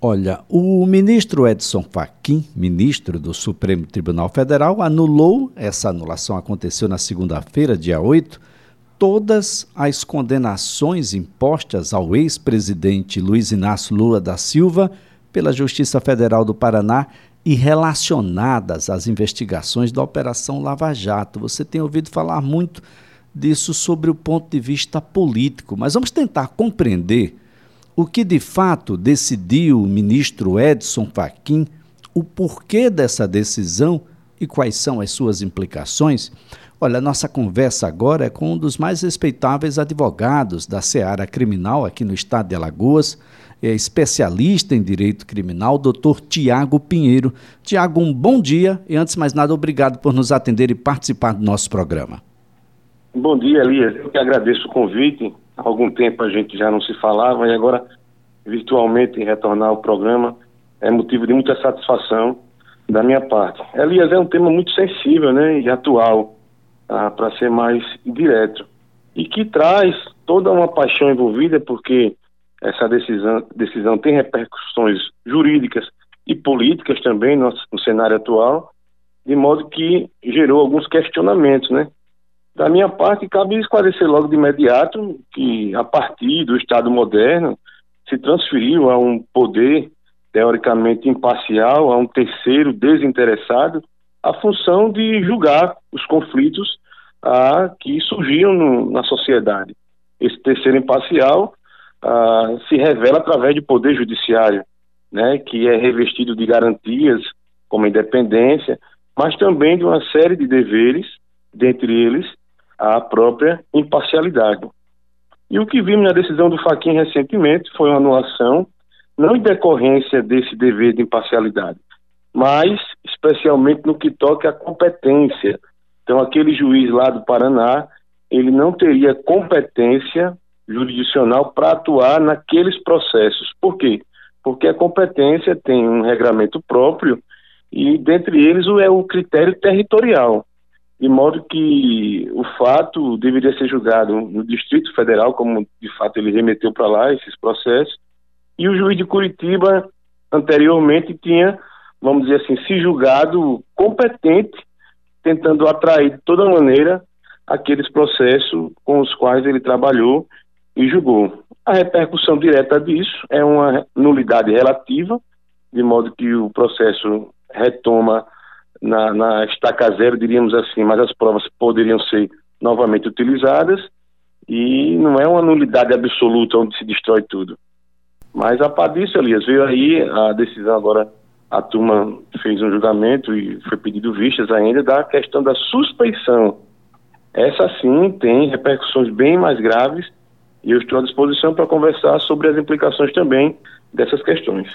Olha, o ministro Edson Fachin, ministro do Supremo Tribunal Federal, anulou, essa anulação aconteceu na segunda-feira, dia 8, todas as condenações impostas ao ex-presidente Luiz Inácio Lula da Silva pela Justiça Federal do Paraná e relacionadas às investigações da Operação Lava Jato. Você tem ouvido falar muito disso sobre o ponto de vista político, mas vamos tentar compreender o que de fato decidiu o ministro Edson Fachin, o porquê dessa decisão e quais são as suas implicações? Olha, nossa conversa agora é com um dos mais respeitáveis advogados da seara criminal aqui no estado de Alagoas, é especialista em direito criminal, doutor Tiago Pinheiro. Tiago, um bom dia e, antes de mais nada, obrigado por nos atender e participar do nosso programa. Bom dia, Elias. Eu que agradeço o convite Há algum tempo a gente já não se falava e agora, virtualmente, retornar ao programa é motivo de muita satisfação da minha parte. Elias, é um tema muito sensível né, e atual, ah, para ser mais direto, e que traz toda uma paixão envolvida, porque essa decisão, decisão tem repercussões jurídicas e políticas também no, no cenário atual, de modo que gerou alguns questionamentos, né? Da minha parte, cabe esclarecer logo de imediato que, a partir do Estado moderno, se transferiu a um poder teoricamente imparcial, a um terceiro desinteressado, a função de julgar os conflitos ah, que surgiam no, na sociedade. Esse terceiro imparcial ah, se revela através do poder judiciário, né, que é revestido de garantias como independência, mas também de uma série de deveres, dentre eles a própria imparcialidade. E o que vimos na decisão do Faquin recentemente foi uma anulação, não em decorrência desse dever de imparcialidade, mas especialmente no que toca à competência. Então, aquele juiz lá do Paraná, ele não teria competência jurisdicional para atuar naqueles processos. Por quê? Porque a competência tem um regramento próprio e, dentre eles, é o critério territorial de modo que o fato deveria ser julgado no Distrito Federal, como de fato ele remeteu para lá esses processos, e o juiz de Curitiba anteriormente tinha, vamos dizer assim, se julgado competente, tentando atrair de toda maneira aqueles processos com os quais ele trabalhou e julgou. A repercussão direta disso é uma nulidade relativa, de modo que o processo retoma na, na estaca zero, diríamos assim, mas as provas poderiam ser novamente utilizadas e não é uma nulidade absoluta onde se destrói tudo. Mas a par disso, Elias, veio aí a decisão agora, a turma fez um julgamento e foi pedido vistas ainda da questão da suspeição. Essa sim tem repercussões bem mais graves e eu estou à disposição para conversar sobre as implicações também dessas questões.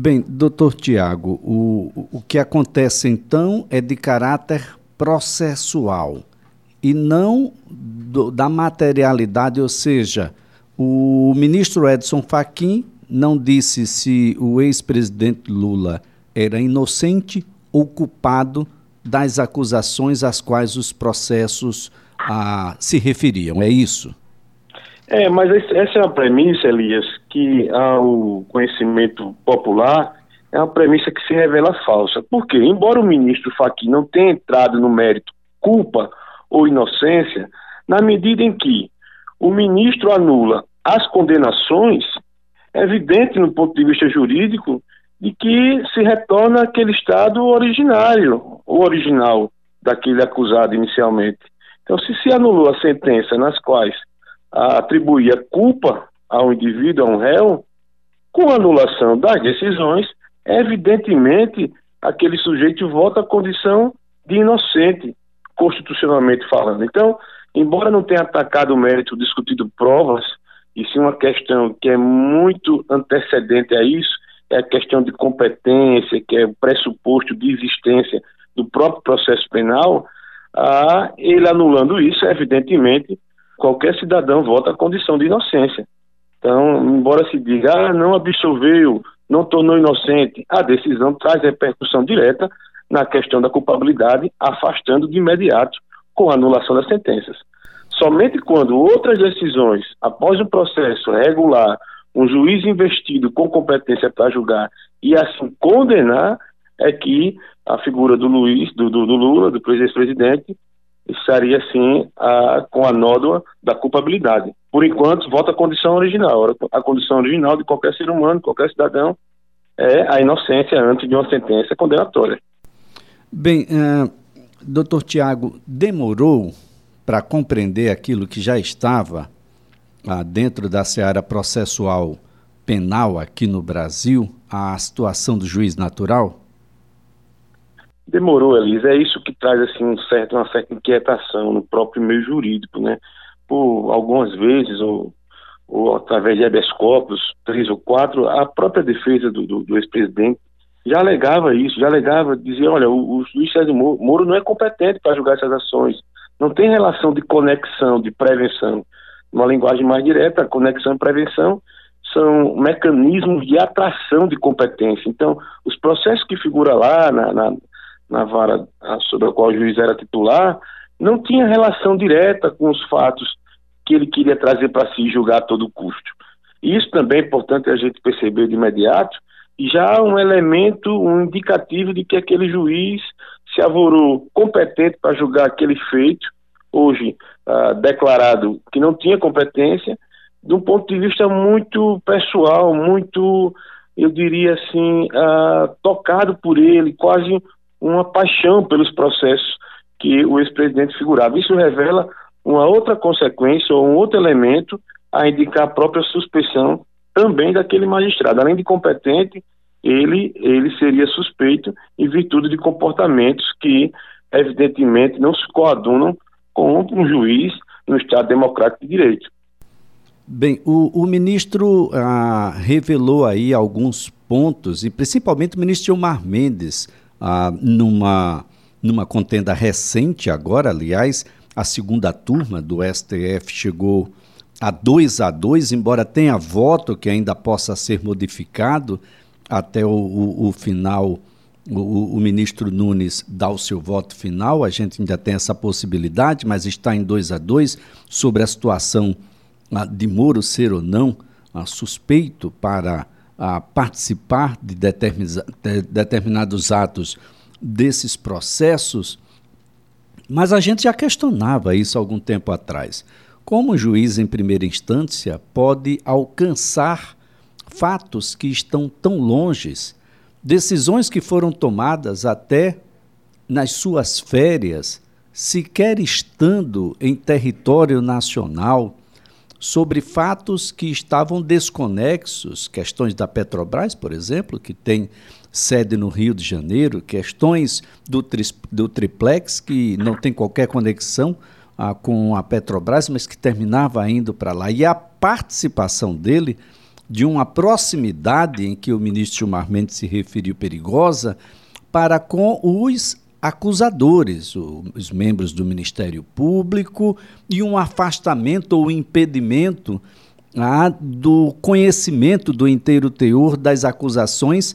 Bem, doutor Tiago, o, o que acontece então é de caráter processual e não do, da materialidade, ou seja, o ministro Edson Fachin não disse se o ex-presidente Lula era inocente ou culpado das acusações às quais os processos ah, se referiam, é isso? É, mas essa é uma premissa, Elias, que ao conhecimento popular é uma premissa que se revela falsa. Por quê? Embora o ministro Fachin não tenha entrado no mérito culpa ou inocência, na medida em que o ministro anula as condenações, é evidente no ponto de vista jurídico de que se retorna aquele estado originário, ou original daquele acusado inicialmente. Então, se se anulou a sentença nas quais atribuía culpa ao indivíduo, a um réu, com a anulação das decisões, evidentemente aquele sujeito volta à condição de inocente, constitucionalmente falando. Então, embora não tenha atacado o mérito, discutido provas, e sim uma questão que é muito antecedente a isso, é a questão de competência, que é o pressuposto de existência do próprio processo penal, ah, ele anulando isso, evidentemente, qualquer cidadão volta à condição de inocência. Então, embora se diga, ah, não absolveu, não tornou inocente, a decisão traz repercussão direta na questão da culpabilidade, afastando de imediato com a anulação das sentenças. Somente quando outras decisões, após um processo regular, um juiz investido com competência para julgar e assim condenar, é que a figura do Luiz, do, do, do Lula, do ex-presidente, estaria sim a, com a nódoa da culpabilidade. Por enquanto, volta à condição original. A condição original de qualquer ser humano, qualquer cidadão, é a inocência antes de uma sentença condenatória. Bem, uh, doutor Tiago, demorou para compreender aquilo que já estava uh, dentro da seara processual penal aqui no Brasil, a situação do juiz natural? Demorou, Elisa. É isso que traz assim um certo, uma certa inquietação no próprio meio jurídico, né? Por algumas vezes, ou, ou através de habeas corpus, três ou quatro, a própria defesa do, do, do ex-presidente já alegava isso, já alegava, dizia, olha, o, o juiz Sérgio Moro, não é competente para julgar essas ações, não tem relação de conexão, de prevenção. Uma linguagem mais direta, conexão e prevenção são mecanismos de atração de competência. Então, os processos que figura lá na, na, na vara sobre a qual o juiz era titular, não tinha relação direta com os fatos que ele queria trazer para si julgar a todo custo. E isso também é importante a gente perceber de imediato, e já um elemento, um indicativo de que aquele juiz se avorou competente para julgar aquele feito, hoje uh, declarado que não tinha competência, de um ponto de vista muito pessoal, muito, eu diria assim, uh, tocado por ele, quase uma paixão pelos processos que o ex-presidente figurava. Isso revela uma outra consequência ou um outro elemento a indicar a própria suspeição também daquele magistrado. Além de competente, ele, ele seria suspeito em virtude de comportamentos que, evidentemente, não se coadunam com um juiz no Estado Democrático de Direito. Bem, o, o ministro ah, revelou aí alguns pontos, e principalmente o ministro Gilmar Mendes, ah, numa, numa contenda recente, agora, aliás, a segunda turma do STF chegou a 2 a 2, embora tenha voto que ainda possa ser modificado até o, o, o final, o, o, ministro Nunes dá o seu voto final, a gente ainda tem essa possibilidade, mas está em 2 a 2 sobre a situação ah, de Moro ser ou não ah, suspeito para a participar de determinados atos desses processos, mas a gente já questionava isso algum tempo atrás. Como o juiz em primeira instância pode alcançar fatos que estão tão longes, decisões que foram tomadas até nas suas férias, sequer estando em território nacional, sobre fatos que estavam desconexos, questões da Petrobras, por exemplo, que tem sede no Rio de Janeiro, questões do, tri, do triplex, que não tem qualquer conexão ah, com a Petrobras, mas que terminava indo para lá. E a participação dele, de uma proximidade em que o ministro Gilmar Mendes se referiu perigosa, para com os acusadores, os membros do Ministério Público, e um afastamento ou impedimento ah, do conhecimento do inteiro teor das acusações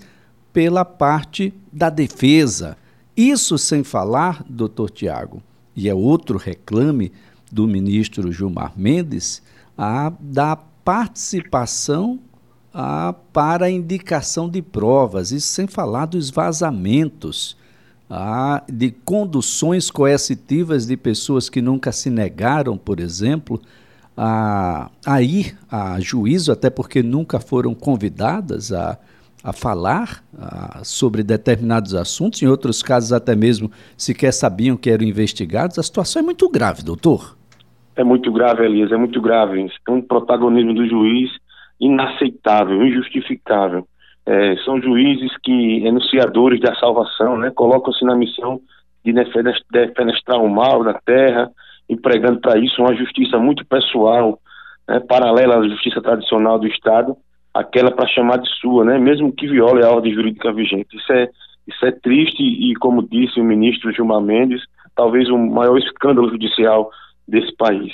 pela parte da defesa. Isso sem falar, doutor Tiago, e é outro reclame do ministro Gilmar Mendes, a, da participação a, para a indicação de provas, isso sem falar dos vazamentos ah, de conduções coercitivas de pessoas que nunca se negaram, por exemplo, a, a ir a juízo, até porque nunca foram convidadas a, a falar a, sobre determinados assuntos, em outros casos até mesmo sequer sabiam que eram investigados. A situação é muito grave, doutor. É muito grave, Elias, é muito grave. É um protagonismo do juiz inaceitável, injustificável é, são juízes que, enunciadores da salvação, né, colocam-se na missão de defenestrar o mal na terra, empregando para isso uma justiça muito pessoal, né, paralela à justiça tradicional do Estado, aquela para chamar de sua, né, mesmo que viole a ordem jurídica vigente. Isso é, isso é triste e, como disse o ministro Gilmar Mendes, talvez o maior escândalo judicial desse país.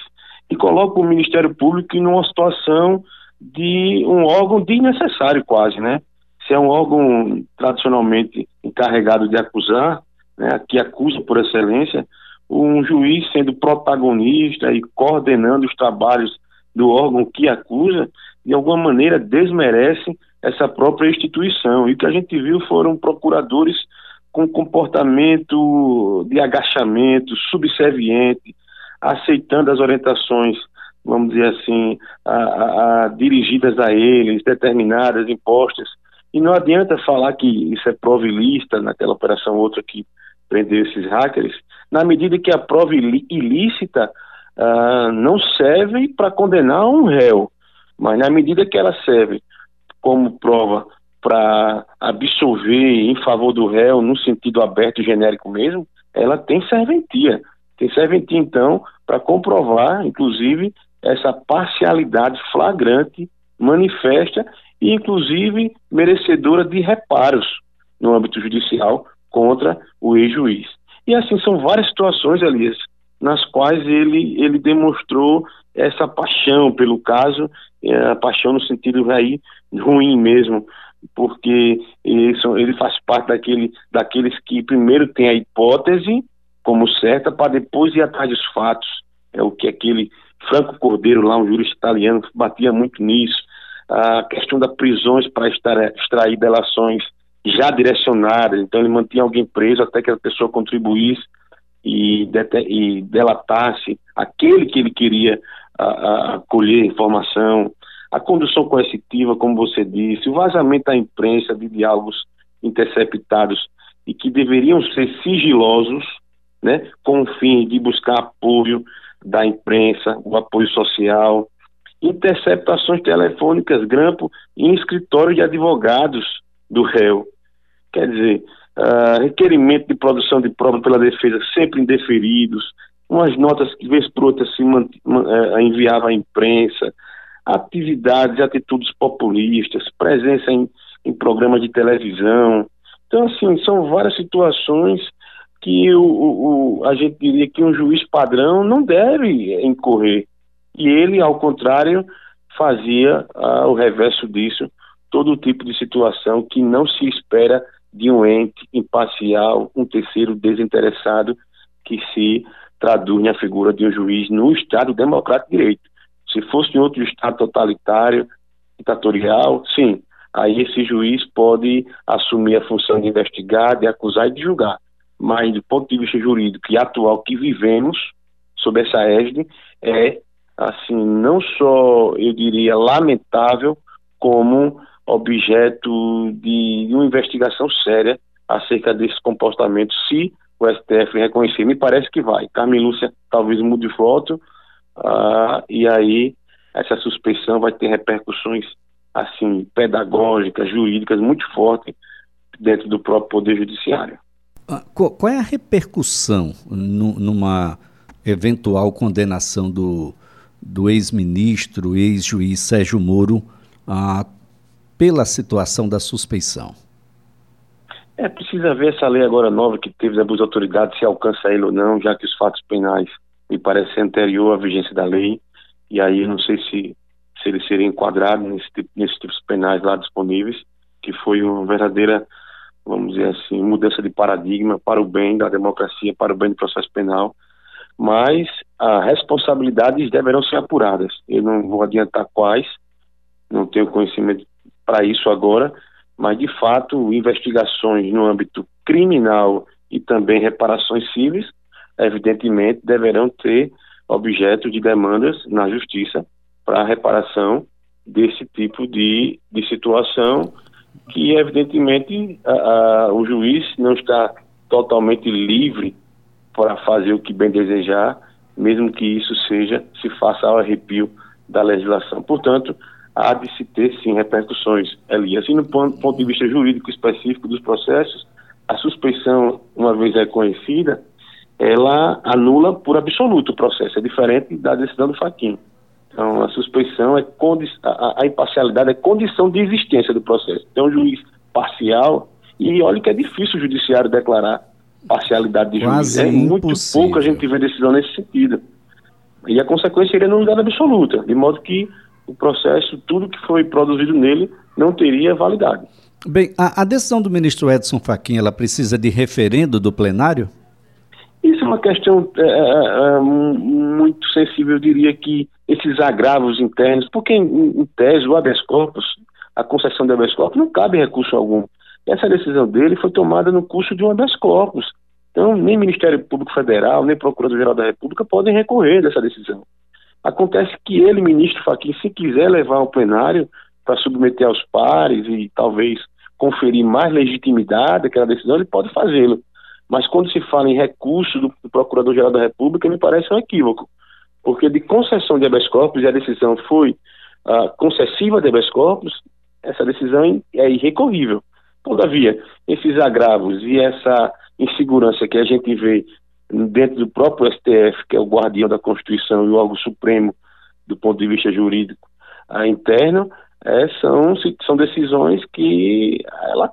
E coloca o Ministério Público numa situação de um órgão desnecessário quase, né? Se é um órgão tradicionalmente encarregado de acusar, né, que acusa por excelência, um juiz sendo protagonista e coordenando os trabalhos do órgão que acusa, de alguma maneira desmerece essa própria instituição. E o que a gente viu foram procuradores com comportamento de agachamento, subserviente, aceitando as orientações, vamos dizer assim, a, a, a, dirigidas a eles, determinadas, impostas. E não adianta falar que isso é prova ilícita, naquela operação outra que prendeu esses hackers, na medida que a prova ilícita uh, não serve para condenar um réu, mas na medida que ela serve como prova para absolver em favor do réu, no sentido aberto e genérico mesmo, ela tem serventia. Tem serventia, então, para comprovar, inclusive, essa parcialidade flagrante, manifesta inclusive, merecedora de reparos no âmbito judicial contra o ex-juiz. E assim são várias situações, Elias, nas quais ele, ele demonstrou essa paixão pelo caso, é, a paixão no sentido aí ruim mesmo, porque ele, ele faz parte daquele, daqueles que primeiro tem a hipótese como certa para depois ir atrás dos fatos. É o que aquele Franco Cordeiro, lá um jurista italiano, batia muito nisso. A questão das prisões para extrair delações já direcionadas, então ele mantinha alguém preso até que a pessoa contribuísse e, e delatasse aquele que ele queria a, a colher informação, a condução coercitiva, como você disse, o vazamento da imprensa de diálogos interceptados e que deveriam ser sigilosos, né, com o fim de buscar apoio da imprensa, o apoio social, interceptações telefônicas, grampo em escritório de advogados do réu. Quer dizer, uh, requerimento de produção de prova pela defesa sempre indeferidos, umas notas que vez por outra se uh, enviava à imprensa, atividades, atitudes populistas, presença em, em programas de televisão. Então, assim, são várias situações que o, o, a gente diria que um juiz padrão não deve incorrer. E ele, ao contrário, fazia ah, o reverso disso, todo tipo de situação que não se espera de um ente imparcial, um terceiro desinteressado, que se traduz na figura de um juiz no Estado democrático de direito. Se fosse em outro Estado totalitário, ditatorial, sim, aí esse juiz pode assumir a função de investigar, de acusar e de julgar. Mas, do ponto de vista jurídico e atual que vivemos, sob essa égide, é, assim, não só, eu diria, lamentável, como objeto de, uma investigação séria acerca desse comportamento, se o STF reconhecer. Me parece que vai. Carmen Lúcia talvez mude de voto, uh, e aí essa suspeição vai ter repercussões assim pedagógicas, jurídicas muito fortes dentro do próprio poder judiciário. Ah, qual é a repercussão numa eventual condenação do, do ex-ministro, ex-juiz Sérgio Moro uh, pela situação da suspeição? É, precisa ver essa lei agora nova que teve das abuso de autoridade, se alcança ele ou não, já que os fatos penais me parece anterior à vigência da lei, e aí não sei se, se ele seria enquadrado tipo, nesses tipos penais lá disponíveis, que foi uma verdadeira, vamos dizer assim, mudança de paradigma para o bem da democracia, para o bem do processo penal, mas as responsabilidades deverão ser apuradas. Eu não vou adiantar quais, não tenho conhecimento para isso agora, mas de fato investigações no âmbito criminal e também reparações civis, evidentemente deverão ter objeto de demandas na justiça para reparação desse tipo de, de situação que evidentemente a, a, o juiz não está totalmente livre para fazer o que bem desejar, mesmo que isso seja se faça ao arrepio da legislação. Portanto, há de se ter, sim, repercussões, Elias. Assim, no ponto, de vista jurídico específico dos processos, a suspeição, uma vez reconhecida, ela anula por absoluto o processo, é diferente da decisão do Faquin. Então, a suspeição é a, a imparcialidade é condição de existência do processo. Então, o juiz parcial, e olha que é difícil o judiciário declarar parcialidade de Quase juiz. É impossível. muito pouco a gente vê decisão nesse sentido. E a consequência seria nulidade absoluta, de modo que o processo, tudo que foi produzido nele, não teria validade. Bem, a, a decisão do ministro Edson Fachin, ela precisa de referendo do plenário? Isso é uma questão é, é, é muito sensível, eu diria que esses agravos internos, porque em, em tese o habeas corpus, a concessão de habeas corpus não cabe recurso algum. Essa decisão dele foi tomada no curso de um habeas corpus. Então, nem Ministério Público Federal, nem Procurador-Geral da República podem recorrer dessa decisão. Acontece que ele, ministro Fachin, se quiser levar ao plenário para submeter aos pares e talvez conferir mais legitimidade àquela decisão, ele pode fazê-lo. Mas quando se fala em recurso do Procurador-Geral da República, me parece um equívoco porque de concessão de habeas corpus, e a decisão foi uh, concessiva de habeas corpus, essa decisão é irrecorrível. Todavia, esses agravos e essa insegurança que a gente vê dentro do próprio STF, que é o guardião da Constituição e o órgão supremo do ponto de vista jurídico uh, interno, é, são, são decisões que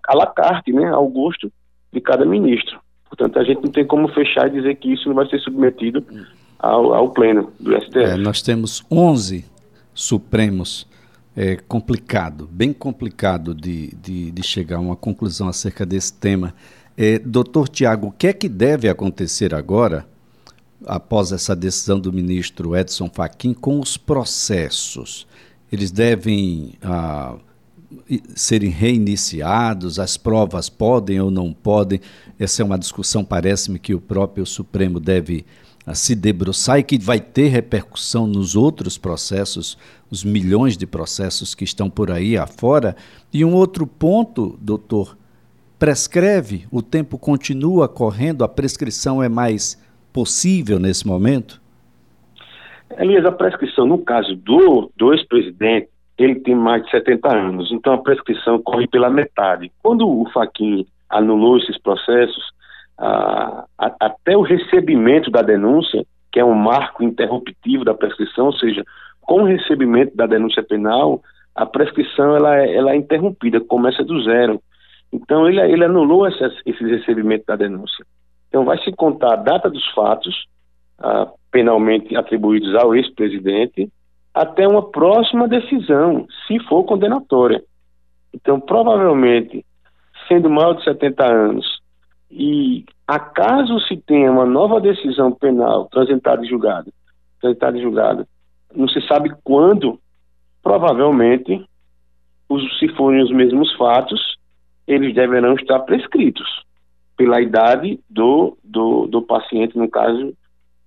a la carte, né, ao gosto de cada ministro. Portanto, a gente não tem como fechar e dizer que isso não vai ser submetido ao, ao pleno do STF. É, nós temos 11 Supremos. É complicado, bem complicado de, de, de chegar a uma conclusão acerca desse tema. É, doutor Tiago, o que é que deve acontecer agora, após essa decisão do ministro Edson Fachin, com os processos? Eles devem ah, serem reiniciados? As provas podem ou não podem? Essa é uma discussão, parece-me, que o próprio Supremo deve a se debruçar e que vai ter repercussão nos outros processos, os milhões de processos que estão por aí afora. E um outro ponto, doutor, prescreve, o tempo continua correndo, a prescrição é mais possível nesse momento? Elias, a prescrição, no caso do, do ex-presidente, ele tem mais de 70 anos, então a prescrição corre pela metade. Quando o Faquin anulou esses processos, a, a, até o recebimento da denúncia, que é um marco interruptivo da prescrição, ou seja, com o recebimento da denúncia penal, a prescrição ela é, ela é interrompida, começa do zero. Então ele, ele anulou esse, esse recebimento da denúncia. Então vai se contar a data dos fatos ah, penalmente atribuídos ao ex-presidente até uma próxima decisão, se for condenatória. Então, provavelmente, sendo maior de 70 anos e acaso se tenha uma nova decisão penal transitada e julgada, transitada e julgada, não se sabe quando, provavelmente, os, se forem os mesmos fatos, eles deverão estar prescritos pela idade do, do, do paciente, no caso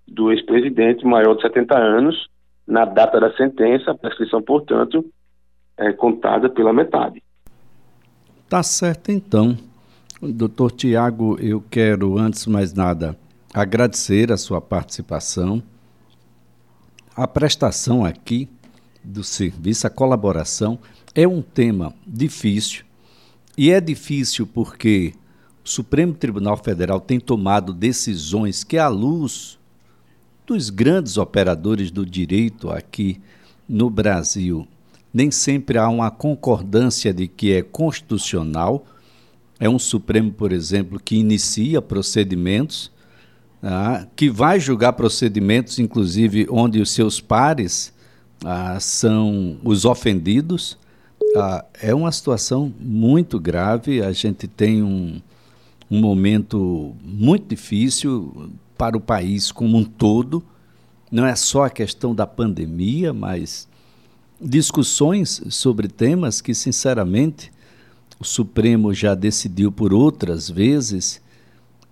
do ex-presidente maior de 70 anos, na data da sentença, a prescrição, portanto, é contada pela metade. Tá certo, então. Doutor Tiago, eu quero, antes de mais nada, agradecer a sua participação, a prestação aqui do serviço, a colaboração. É um tema difícil, e é difícil porque o Supremo Tribunal Federal tem tomado decisões que, à luz dos grandes operadores do direito aqui no Brasil, nem sempre há uma concordância de que é constitucional é um Supremo, por exemplo, que inicia procedimentos, ah, que vai julgar procedimentos, inclusive, onde os seus pares ah, são os ofendidos. Ah, é uma situação muito grave. A gente tem um, um momento muito difícil para o país como um todo. Não é só a questão da pandemia, mas discussões sobre temas que, sinceramente, o Supremo já decidiu por outras vezes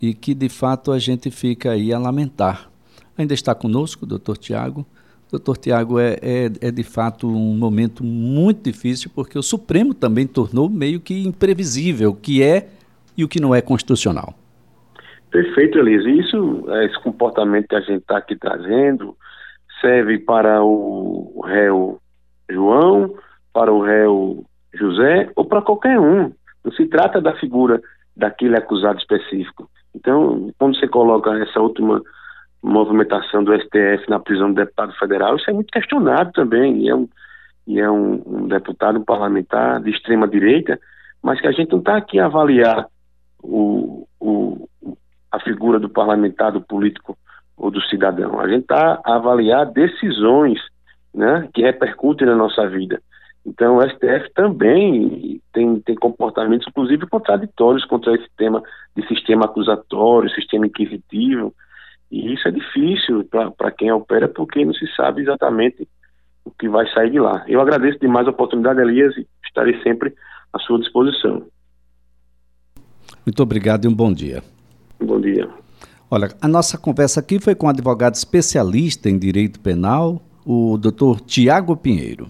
e que de fato a gente fica aí a lamentar. Ainda está conosco o doutor Tiago. Doutor Tiago, é, é, é, de fato um momento muito difícil porque o Supremo também tornou meio que imprevisível o que é e o que não é constitucional. Perfeito, Elisa. Isso, esse comportamento que a gente está aqui trazendo serve para o réu João, para o réu José ou para qualquer um. Não se trata da figura daquele acusado específico. Então, quando você coloca essa última movimentação do STF na prisão do deputado federal, isso é muito questionado também. E é um, e é um, um deputado, um parlamentar de extrema direita, mas que a gente não está aqui a avaliar o, o, a figura do parlamentar, do político ou do cidadão. A gente está a avaliar decisões né, que repercutem na nossa vida. Então, o STF também tem, tem comportamentos, inclusive, contraditórios contra esse tema de sistema acusatório, sistema inquisitivo, e isso é difícil para quem opera, porque não se sabe exatamente o que vai sair de lá. Eu agradeço demais a oportunidade, Elias, e estarei sempre à sua disposição. Muito obrigado e um bom dia. Bom dia. Olha, a nossa conversa aqui foi com um advogado especialista em direito penal, o doutor Tiago Pinheiro.